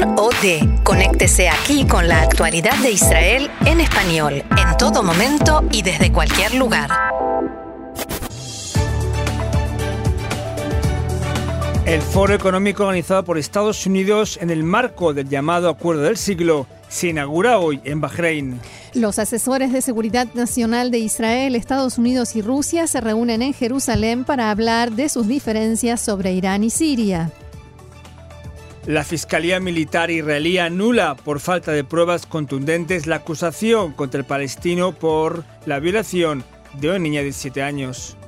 con o de. Conéctese aquí con la actualidad de Israel en español, en todo momento y desde cualquier lugar. El foro económico organizado por Estados Unidos en el marco del llamado Acuerdo del Siglo se inaugura hoy en Bahrein. Los asesores de seguridad nacional de Israel, Estados Unidos y Rusia se reúnen en Jerusalén para hablar de sus diferencias sobre Irán y Siria. La Fiscalía Militar israelí anula por falta de pruebas contundentes la acusación contra el palestino por la violación de una niña de 7 años.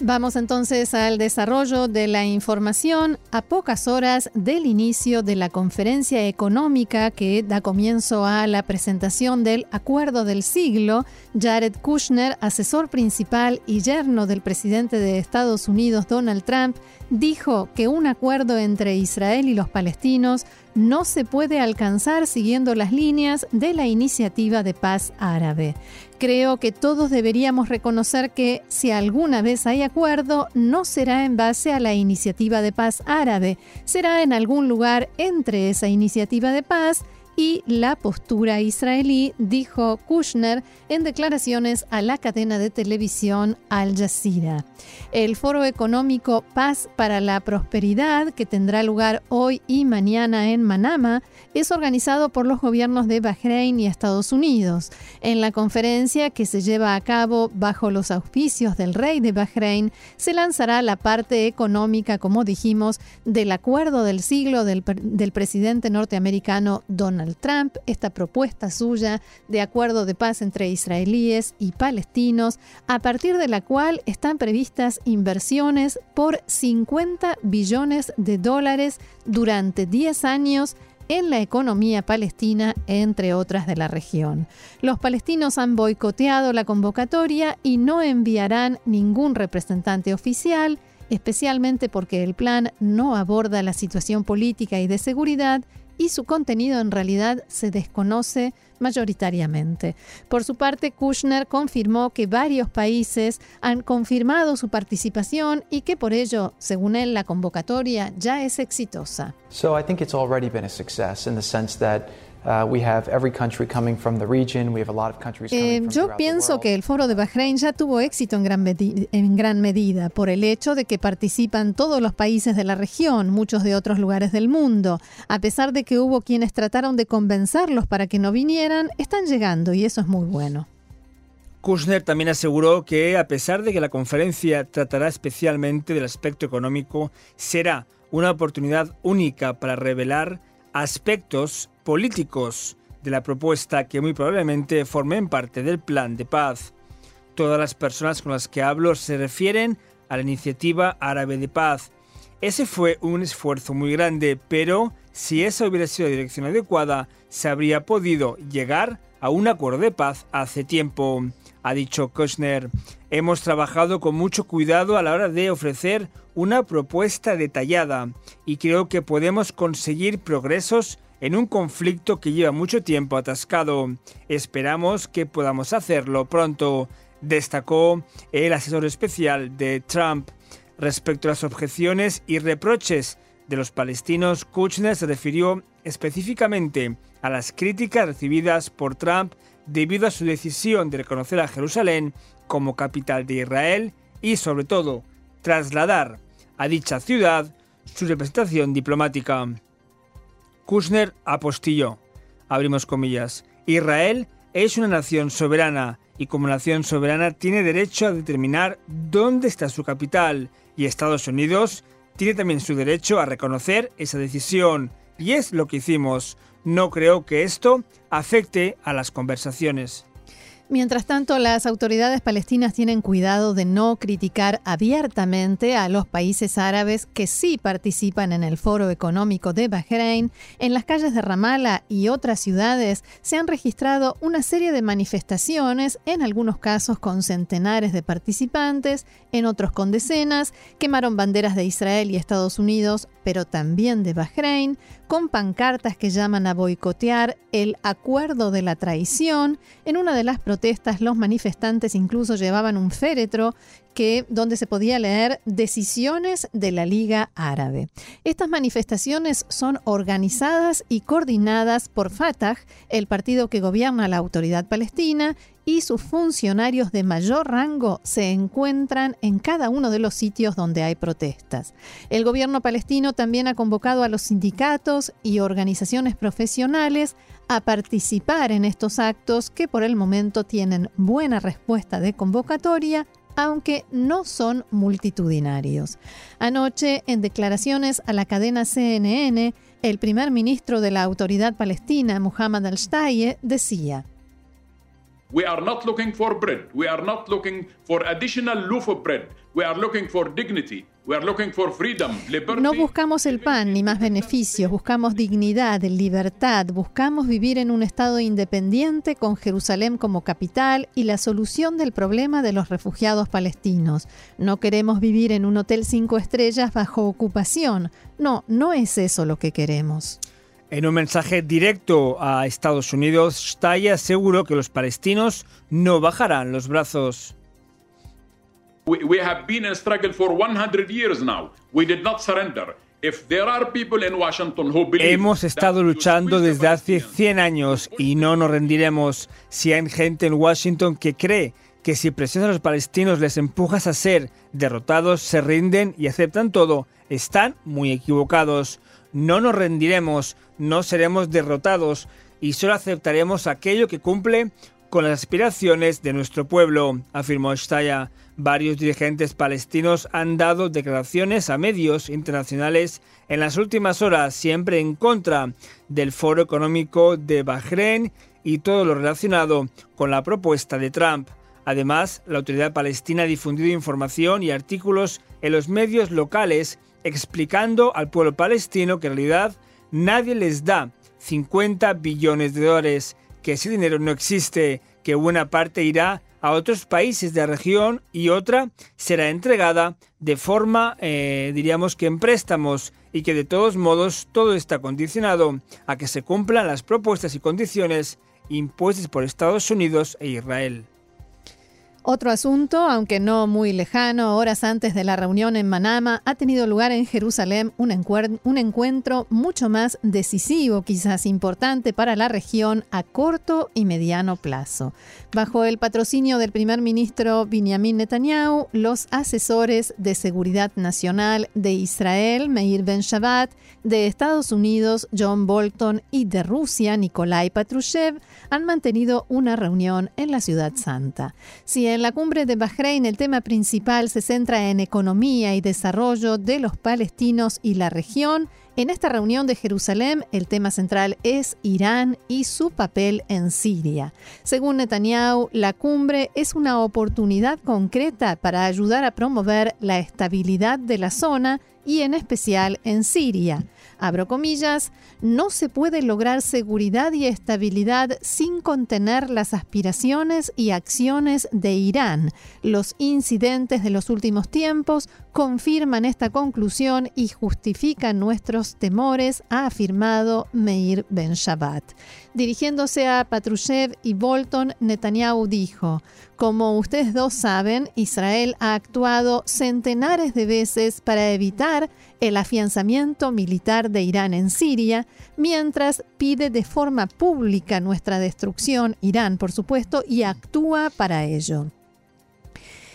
Vamos entonces al desarrollo de la información a pocas horas del inicio de la conferencia económica que da comienzo a la presentación del Acuerdo del Siglo. Jared Kushner, asesor principal y yerno del presidente de Estados Unidos Donald Trump, dijo que un acuerdo entre Israel y los palestinos no se puede alcanzar siguiendo las líneas de la iniciativa de paz árabe. Creo que todos deberíamos reconocer que si alguna vez hay acuerdo, no será en base a la iniciativa de paz árabe, será en algún lugar entre esa iniciativa de paz y la postura israelí, dijo Kushner en declaraciones a la cadena de televisión Al Jazeera. El Foro Económico Paz para la Prosperidad, que tendrá lugar hoy y mañana en Manama, es organizado por los gobiernos de Bahrein y Estados Unidos. En la conferencia, que se lleva a cabo bajo los auspicios del rey de Bahrein, se lanzará la parte económica, como dijimos, del acuerdo del siglo del, del presidente norteamericano Donald Trump, esta propuesta suya de acuerdo de paz entre israelíes y palestinos, a partir de la cual están previstas inversiones por 50 billones de dólares durante 10 años en la economía palestina, entre otras de la región. Los palestinos han boicoteado la convocatoria y no enviarán ningún representante oficial, especialmente porque el plan no aborda la situación política y de seguridad y su contenido en realidad se desconoce mayoritariamente. Por su parte, Kushner confirmó que varios países han confirmado su participación y que por ello, según él, la convocatoria ya es exitosa. So I think it's already been a success in the sense that yo pienso que el foro de Bahrein ya tuvo éxito en gran, en gran medida por el hecho de que participan todos los países de la región, muchos de otros lugares del mundo. A pesar de que hubo quienes trataron de convencerlos para que no vinieran, están llegando y eso es muy bueno. Kushner también aseguró que, a pesar de que la conferencia tratará especialmente del aspecto económico, será una oportunidad única para revelar aspectos políticos de la propuesta que muy probablemente formen parte del plan de paz. Todas las personas con las que hablo se refieren a la iniciativa árabe de paz. Ese fue un esfuerzo muy grande, pero si esa hubiera sido la dirección adecuada, se habría podido llegar a un acuerdo de paz hace tiempo, ha dicho Kushner. Hemos trabajado con mucho cuidado a la hora de ofrecer una propuesta detallada y creo que podemos conseguir progresos en un conflicto que lleva mucho tiempo atascado. Esperamos que podamos hacerlo pronto, destacó el asesor especial de Trump. Respecto a las objeciones y reproches de los palestinos, Kushner se refirió específicamente a las críticas recibidas por Trump debido a su decisión de reconocer a Jerusalén como capital de Israel y, sobre todo, trasladar a dicha ciudad su representación diplomática. Kushner apostilló, abrimos comillas, Israel es una nación soberana y como nación soberana tiene derecho a determinar dónde está su capital y Estados Unidos tiene también su derecho a reconocer esa decisión y es lo que hicimos. No creo que esto afecte a las conversaciones. Mientras tanto, las autoridades palestinas tienen cuidado de no criticar abiertamente a los países árabes que sí participan en el Foro Económico de Bahrein. En las calles de Ramallah y otras ciudades se han registrado una serie de manifestaciones, en algunos casos con centenares de participantes, en otros con decenas, quemaron banderas de Israel y Estados Unidos, pero también de Bahrein, con pancartas que llaman a boicotear el acuerdo de la traición. En una de las protestas los manifestantes incluso llevaban un féretro donde se podía leer decisiones de la Liga Árabe. Estas manifestaciones son organizadas y coordinadas por Fatah, el partido que gobierna la autoridad palestina, y sus funcionarios de mayor rango se encuentran en cada uno de los sitios donde hay protestas. El gobierno palestino también ha convocado a los sindicatos y organizaciones profesionales a participar en estos actos que por el momento tienen buena respuesta de convocatoria aunque no son multitudinarios. Anoche, en declaraciones a la cadena CNN, el primer ministro de la autoridad palestina, Muhammad al-Shtaye, decía, We are not looking for bread. We are not looking for additional loaf of bread. We are looking for dignity. No buscamos el pan ni más beneficios, buscamos dignidad, libertad, buscamos vivir en un Estado independiente con Jerusalén como capital y la solución del problema de los refugiados palestinos. No queremos vivir en un hotel cinco estrellas bajo ocupación. No, no es eso lo que queremos. En un mensaje directo a Estados Unidos, Staya aseguró que los palestinos no bajarán los brazos. We, have been in struggle for 100 years now. We did not surrender. Hemos estado luchando desde hace 100 años y no nos rendiremos. Si hay gente en Washington que cree que si presionas a los palestinos les empujas a ser derrotados, se rinden y aceptan todo, están muy equivocados. No nos rendiremos, no seremos derrotados y solo aceptaremos aquello que cumple con las aspiraciones de nuestro pueblo, afirmó Staya. Varios dirigentes palestinos han dado declaraciones a medios internacionales en las últimas horas, siempre en contra del Foro Económico de Bahrein y todo lo relacionado con la propuesta de Trump. Además, la autoridad palestina ha difundido información y artículos en los medios locales explicando al pueblo palestino que en realidad nadie les da 50 billones de dólares, que ese dinero no existe, que buena parte irá a otros países de la región y otra será entregada de forma, eh, diríamos que en préstamos y que de todos modos todo está condicionado a que se cumplan las propuestas y condiciones impuestas por Estados Unidos e Israel. Otro asunto, aunque no muy lejano, horas antes de la reunión en Manama, ha tenido lugar en Jerusalén un, un, encuentro mucho más decisivo, quizás importante para la región a corto y mediano plazo. Bajo el patrocinio del primer ministro Benjamin Netanyahu, los asesores de seguridad nacional de Israel, Meir Ben Shabbat, de Estados Unidos, John Bolton, y de Rusia, Nikolai Patrushev, han mantenido una reunión en la Ciudad Santa. Si en la cumbre de Bahrein el tema principal se centra en economía y desarrollo de los palestinos y la región, en esta reunión de Jerusalén, el tema central es Irán y su papel en Siria. Según Netanyahu, la cumbre es una oportunidad concreta para ayudar a promover la estabilidad de la zona y en especial en Siria abro comillas, no se puede lograr seguridad y estabilidad sin contener las aspiraciones y acciones de Irán. Los incidentes de los últimos tiempos confirman esta conclusión y justifican nuestros temores, ha afirmado Meir Ben Shabbat. Dirigiéndose a Patrushev y Bolton, Netanyahu dijo, como ustedes dos saben, Israel ha actuado centenares de veces para evitar el afianzamiento militar de Irán en Siria, mientras pide de forma pública nuestra destrucción, Irán por supuesto, y actúa para ello.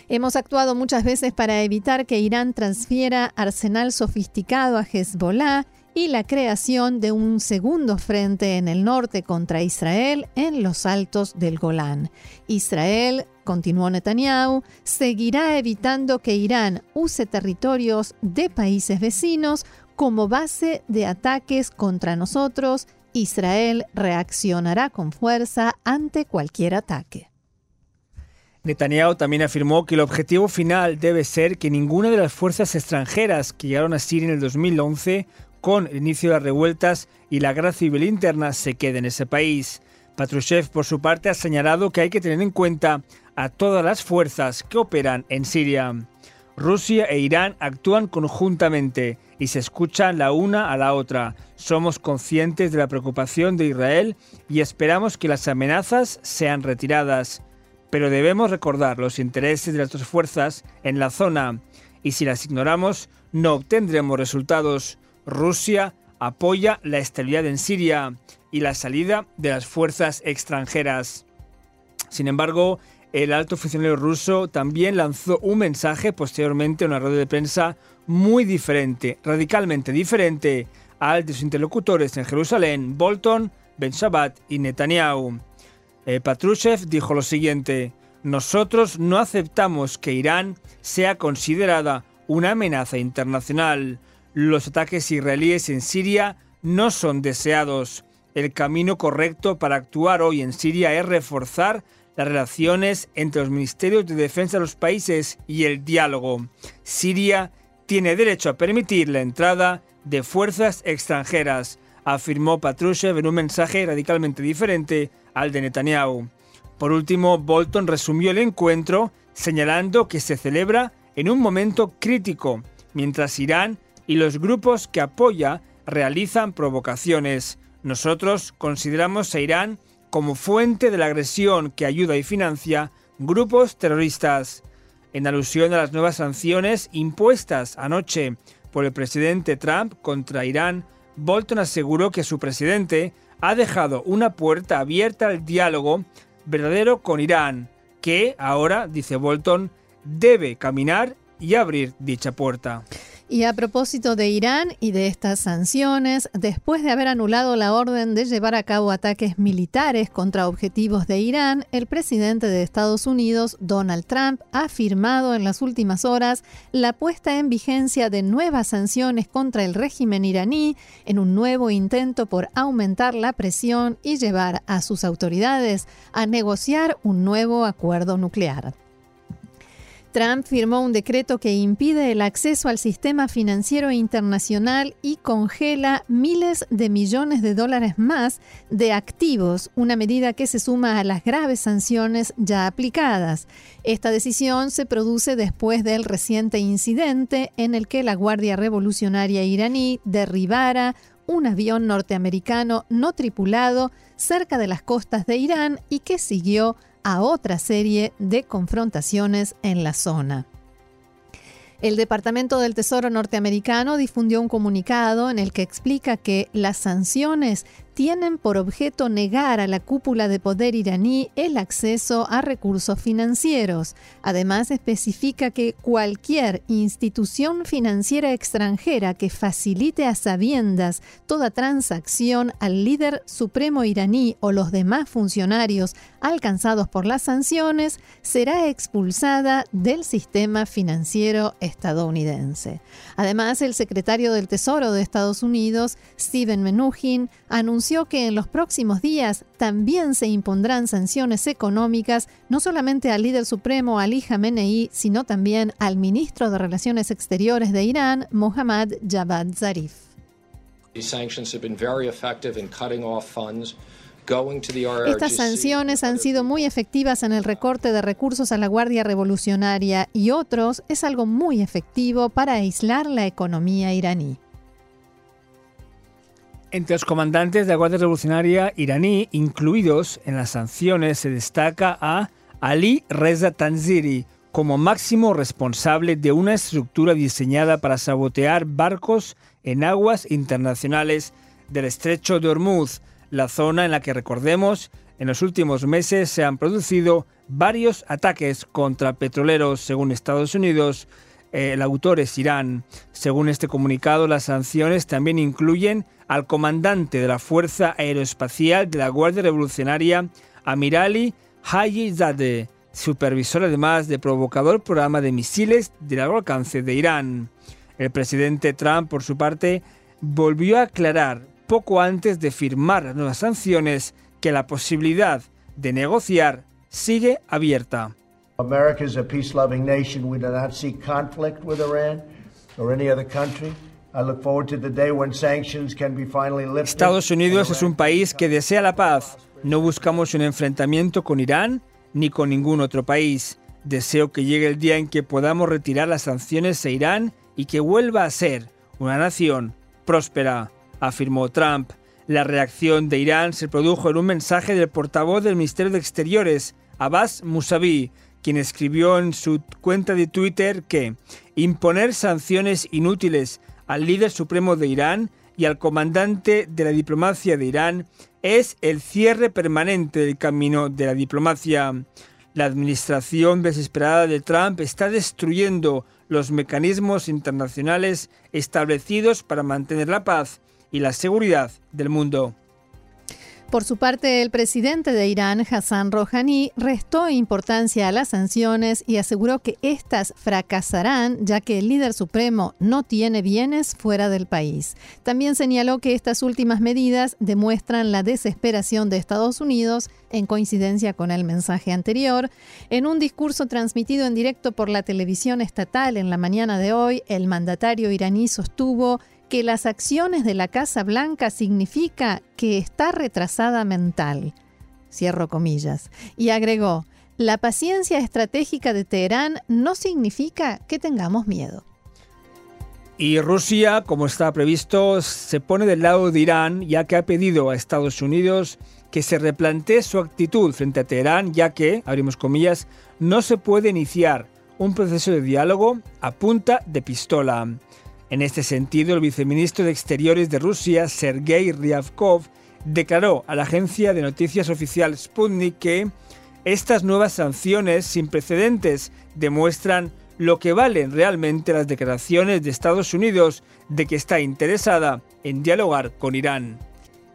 Hemos actuado muchas veces para evitar que Irán transfiera arsenal sofisticado a Hezbollah y la creación de un segundo frente en el norte contra Israel en los altos del Golán. Israel, continuó Netanyahu, seguirá evitando que Irán use territorios de países vecinos como base de ataques contra nosotros. Israel reaccionará con fuerza ante cualquier ataque. Netanyahu también afirmó que el objetivo final debe ser que ninguna de las fuerzas extranjeras que llegaron a Siria en el 2011 con el inicio de las revueltas y la guerra civil interna se quede en ese país. Patrushev, por su parte, ha señalado que hay que tener en cuenta a todas las fuerzas que operan en Siria. Rusia e Irán actúan conjuntamente y se escuchan la una a la otra. Somos conscientes de la preocupación de Israel y esperamos que las amenazas sean retiradas. pero debemos recordar los intereses de nuestras fuerzas en la zona y si las ignoramos no obtendremos resultados. Rusia apoya la estabilidad en Siria y la salida de las fuerzas extranjeras. Sin embargo, el alto funcionario ruso también lanzó un mensaje posteriormente en una rueda de prensa muy diferente, radicalmente diferente al de sus interlocutores en Jerusalén, Bolton, Ben Shabbat y Netanyahu. Eh, Patrushev dijo lo siguiente, nosotros no aceptamos que Irán sea considerada una amenaza internacional. Los ataques israelíes en Siria no son deseados. El camino correcto para actuar hoy en Siria es reforzar las relaciones entre los ministerios de defensa de los países y el diálogo. Siria tiene derecho a permitir la entrada de fuerzas extranjeras, afirmó Patrushev en un mensaje radicalmente diferente al de Netanyahu. Por último, Bolton resumió el encuentro señalando que se celebra en un momento crítico, mientras Irán y los grupos que apoya realizan provocaciones. Nosotros consideramos a Irán como fuente de la agresión que ayuda y financia grupos terroristas. En alusión a las nuevas sanciones impuestas anoche por el presidente Trump contra Irán, Bolton aseguró que su presidente ha dejado una puerta abierta al diálogo verdadero con Irán, que ahora, dice Bolton, debe caminar y abrir dicha puerta. Y a propósito de Irán y de estas sanciones, después de haber anulado la orden de llevar a cabo ataques militares contra objetivos de Irán, el presidente de Estados Unidos, Donald Trump, ha firmado en las últimas horas la puesta en vigencia de nuevas sanciones contra el régimen iraní en un nuevo intento por aumentar la presión y llevar a sus autoridades a negociar un nuevo acuerdo nuclear. Trump firmó un decreto que impide el acceso al sistema financiero internacional y congela miles de millones de dólares más de activos, una medida que se suma a las graves sanciones ya aplicadas. Esta decisión se produce después del reciente incidente en el que la Guardia Revolucionaria iraní derribara un avión norteamericano no tripulado cerca de las costas de Irán y que siguió a otra serie de confrontaciones en la zona. El Departamento del Tesoro norteamericano difundió un comunicado en el que explica que las sanciones tienen por objeto negar a la cúpula de poder iraní el acceso a recursos financieros. Además, especifica que cualquier institución financiera extranjera que facilite a sabiendas toda transacción al líder supremo iraní o los demás funcionarios alcanzados por las sanciones será expulsada del sistema financiero estadounidense. Además, el secretario del Tesoro de Estados Unidos, Steven Mnuchin, anunció que en los próximos días también se impondrán sanciones económicas no solamente al líder supremo Ali Khamenei, sino también al ministro de Relaciones Exteriores de Irán, Mohammad Javad Zarif. Estas sanciones han sido muy efectivas en el recorte de recursos a la Guardia Revolucionaria y otros es algo muy efectivo para aislar la economía iraní. Entre los comandantes de la Guardia Revolucionaria iraní incluidos en las sanciones se destaca a Ali Reza Tanziri como máximo responsable de una estructura diseñada para sabotear barcos en aguas internacionales del estrecho de Hormuz, la zona en la que recordemos en los últimos meses se han producido varios ataques contra petroleros según Estados Unidos. Eh, el autor es Irán. Según este comunicado, las sanciones también incluyen al comandante de la Fuerza Aeroespacial de la Guardia Revolucionaria, Amirali Haji Zadeh, supervisor además de provocador programa de misiles de largo alcance de Irán. El presidente Trump, por su parte, volvió a aclarar poco antes de firmar las nuevas sanciones que la posibilidad de negociar sigue abierta. America is a peace-loving nation. We do not seek conflict with Iran or any other country. Estados Unidos es un país que desea la paz. No buscamos un enfrentamiento con Irán ni con ningún otro país. Deseo que llegue el día en que podamos retirar las sanciones a Irán y que vuelva a ser una nación próspera, afirmó Trump. La reacción de Irán se produjo en un mensaje del portavoz del Ministerio de Exteriores, Abbas Musavi, quien escribió en su cuenta de Twitter que imponer sanciones inútiles al líder supremo de Irán y al comandante de la diplomacia de Irán es el cierre permanente del camino de la diplomacia. La administración desesperada de Trump está destruyendo los mecanismos internacionales establecidos para mantener la paz y la seguridad del mundo. Por su parte, el presidente de Irán, Hassan Rouhani, restó importancia a las sanciones y aseguró que éstas fracasarán ya que el líder supremo no tiene bienes fuera del país. También señaló que estas últimas medidas demuestran la desesperación de Estados Unidos en coincidencia con el mensaje anterior. En un discurso transmitido en directo por la televisión estatal en la mañana de hoy, el mandatario iraní sostuvo que las acciones de la Casa Blanca significa que está retrasada mental. Cierro comillas. Y agregó, la paciencia estratégica de Teherán no significa que tengamos miedo. Y Rusia, como está previsto, se pone del lado de Irán, ya que ha pedido a Estados Unidos que se replantee su actitud frente a Teherán, ya que, abrimos comillas, no se puede iniciar un proceso de diálogo a punta de pistola. En este sentido, el viceministro de Exteriores de Rusia, Sergei Ryabkov, declaró a la agencia de noticias oficial Sputnik que estas nuevas sanciones sin precedentes demuestran lo que valen realmente las declaraciones de Estados Unidos de que está interesada en dialogar con Irán.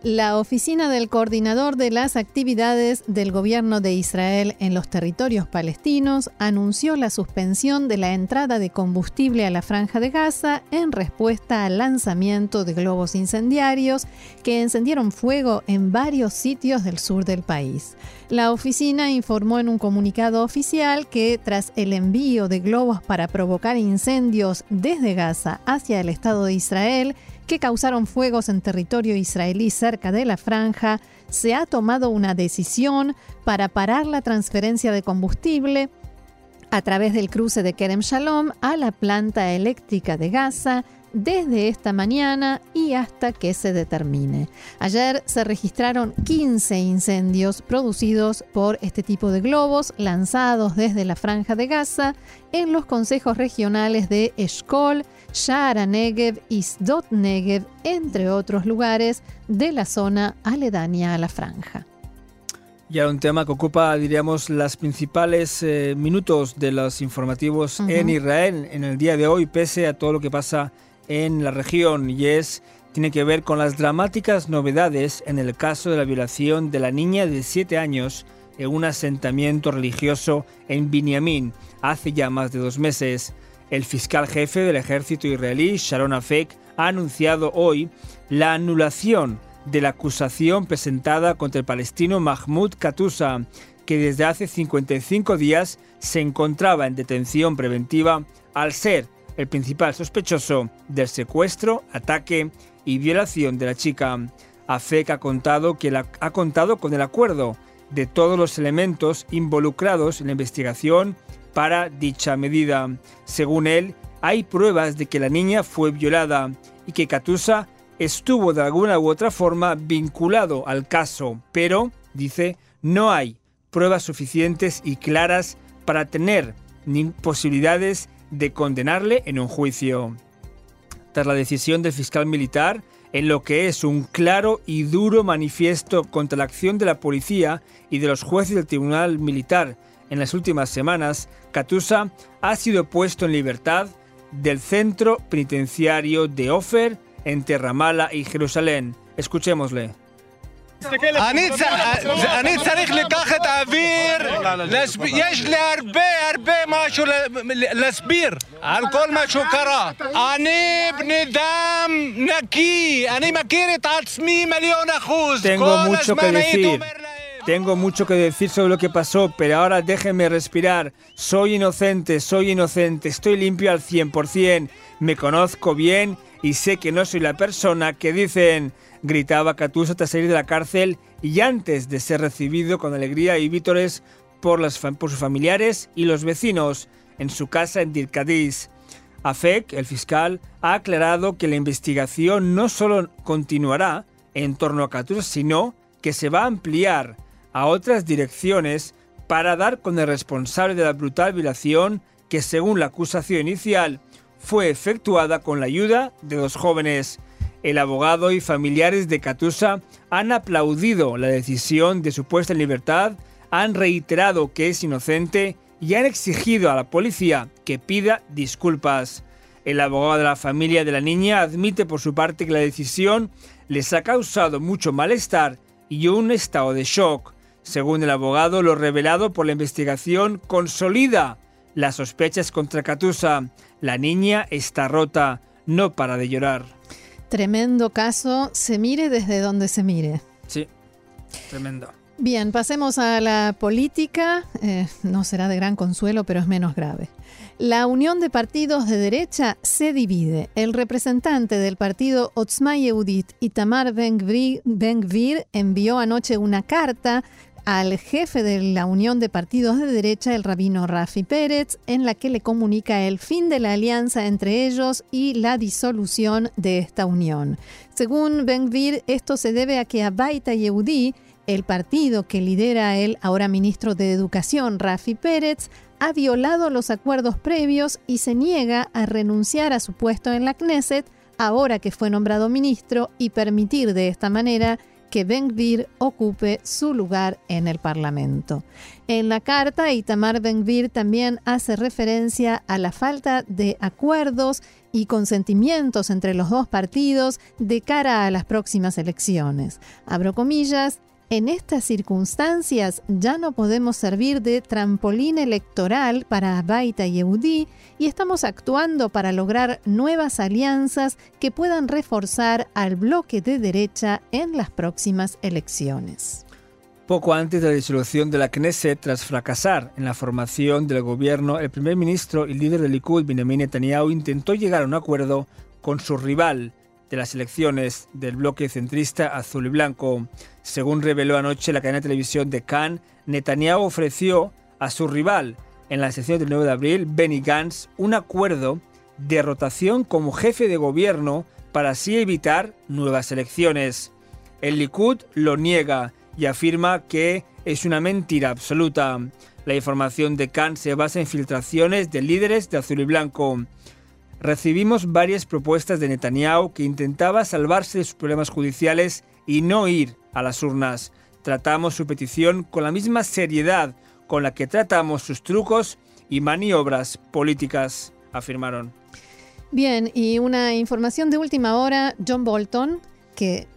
La oficina del coordinador de las actividades del gobierno de Israel en los territorios palestinos anunció la suspensión de la entrada de combustible a la franja de Gaza en respuesta al lanzamiento de globos incendiarios que encendieron fuego en varios sitios del sur del país. La oficina informó en un comunicado oficial que tras el envío de globos para provocar incendios desde Gaza hacia el Estado de Israel, que causaron fuegos en territorio israelí cerca de la franja, se ha tomado una decisión para parar la transferencia de combustible a través del cruce de Kerem Shalom a la planta eléctrica de Gaza desde esta mañana y hasta que se determine. Ayer se registraron 15 incendios producidos por este tipo de globos lanzados desde la franja de Gaza en los consejos regionales de Eshkol, Shara Negev y Sdot Negev, entre otros lugares de la zona aledaña a la franja. Ya un tema que ocupa, diríamos, las principales eh, minutos de los informativos en Israel en el día de hoy, pese a todo lo que pasa en la región, y es tiene que ver con las dramáticas novedades en el caso de la violación de la niña de 7 años en un asentamiento religioso en Binyamin hace ya más de dos meses. El fiscal jefe del ejército israelí, Sharon Afek, ha anunciado hoy la anulación de la acusación presentada contra el palestino Mahmoud Katusa, que desde hace 55 días se encontraba en detención preventiva al ser el principal sospechoso del secuestro, ataque y violación de la chica. Afek ha contado que ha contado con el acuerdo de todos los elementos involucrados en la investigación para dicha medida. Según él, hay pruebas de que la niña fue violada y que Katusa estuvo de alguna u otra forma vinculado al caso, pero, dice, no hay pruebas suficientes y claras para tener ni posibilidades de condenarle en un juicio. Tras la decisión del fiscal militar, en lo que es un claro y duro manifiesto contra la acción de la policía y de los jueces del Tribunal Militar en las últimas semanas, Katusa ha sido puesto en libertad del centro penitenciario de Ofer entre Ramallah y Jerusalén. Escuchémosle. אני צריך אני צריך לקחת אוויר, יש לי הרבה הרבה משהו להסביר על כל מה שהוא קרה. אני בני דם נקי, אני מכיר את עצמי מיליון אחוז. כל הזמן הייתי אומר... Tengo mucho que decir sobre lo que pasó, pero ahora déjenme respirar. Soy inocente, soy inocente, estoy limpio al 100%, me conozco bien y sé que no soy la persona que dicen, gritaba Catusa tras salir de la cárcel y antes de ser recibido con alegría y vítores por, las, por sus familiares y los vecinos en su casa en Dirkadis. AFEC, el fiscal, ha aclarado que la investigación no solo continuará en torno a Catusa, sino que se va a ampliar a otras direcciones para dar con el responsable de la brutal violación que según la acusación inicial fue efectuada con la ayuda de dos jóvenes. El abogado y familiares de Catusa han aplaudido la decisión de su puesta en libertad, han reiterado que es inocente y han exigido a la policía que pida disculpas. El abogado de la familia de la niña admite por su parte que la decisión les ha causado mucho malestar y un estado de shock. Según el abogado, lo revelado por la investigación consolida las sospechas contra Catusa. La niña está rota, no para de llorar. Tremendo caso, se mire desde donde se mire. Sí, tremendo. Bien, pasemos a la política. Eh, no será de gran consuelo, pero es menos grave. La unión de partidos de derecha se divide. El representante del partido Otzma Yehudit, Itamar Ben-Gvir, envió anoche una carta al jefe de la Unión de Partidos de Derecha, el rabino Rafi Pérez, en la que le comunica el fin de la alianza entre ellos y la disolución de esta unión. Según Ben-Gvir, esto se debe a que Abaita Yehudi, el partido que lidera el ahora ministro de Educación, Rafi Pérez, ha violado los acuerdos previos y se niega a renunciar a su puesto en la Knesset ahora que fue nombrado ministro y permitir de esta manera que Ben-Gvir ocupe su lugar en el Parlamento. En la carta, Itamar Ben-Gvir también hace referencia a la falta de acuerdos y consentimientos entre los dos partidos de cara a las próximas elecciones. Abro comillas, en estas circunstancias ya no podemos servir de trampolín electoral para Baita y Eudí y estamos actuando para lograr nuevas alianzas que puedan reforzar al bloque de derecha en las próximas elecciones. Poco antes de la disolución de la Knesset, tras fracasar en la formación del gobierno, el primer ministro y líder del Likud, Benjamin Netanyahu, intentó llegar a un acuerdo con su rival, de las elecciones del bloque centrista azul y blanco. Según reveló anoche la cadena de televisión de Cannes, Netanyahu ofreció a su rival en la sesión del 9 de abril, Benny Gantz, un acuerdo de rotación como jefe de gobierno para así evitar nuevas elecciones. El Likud lo niega y afirma que es una mentira absoluta. La información de Khan se basa en filtraciones de líderes de azul y blanco recibimos varias propuestas de Netanyahu que intentaba salvarse de sus problemas judiciales y no ir a las urnas. Tratamos su petición con la misma seriedad con la que tratamos sus trucos y maniobras políticas, afirmaron. Bien, y una información de última hora, John Bolton, que,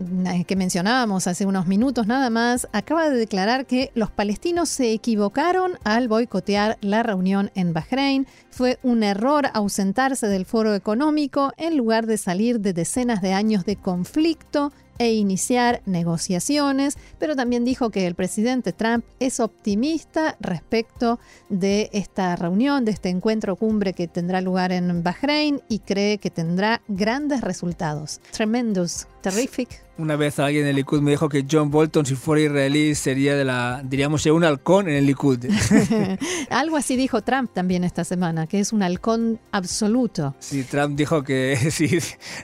mencionábamos hace unos minutos nada más, acaba de declarar que los palestinos se equivocaron al boicotear la reunión en Bahrein. Fue un error ausentarse del foro económico en lugar de salir de decenas de años de conflicto e iniciar negociaciones, pero también dijo que el presidente Trump es optimista respecto de esta reunión, de este encuentro cumbre que tendrá lugar en Bahrein y cree que tendrá grandes resultados. Tremendous, terrific. Una vez alguien en el Likud me dijo que John Bolton, si fuera israelí, sería de la, diríamos, un halcón en el Likud. Algo así dijo Trump también esta semana, que es un halcón absoluto. Sí, Trump dijo que, sí,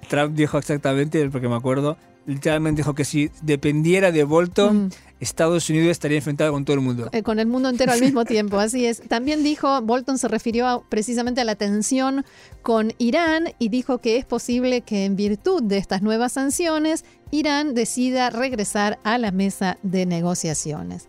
Trump dijo exactamente, porque me acuerdo, literalmente dijo que si dependiera de Bolton, mm. Estados Unidos estaría enfrentado con todo el mundo. Eh, con el mundo entero al mismo tiempo, así es. También dijo, Bolton se refirió precisamente a la tensión con Irán y dijo que es posible que en virtud de estas nuevas sanciones, Irán decida regresar a la mesa de negociaciones.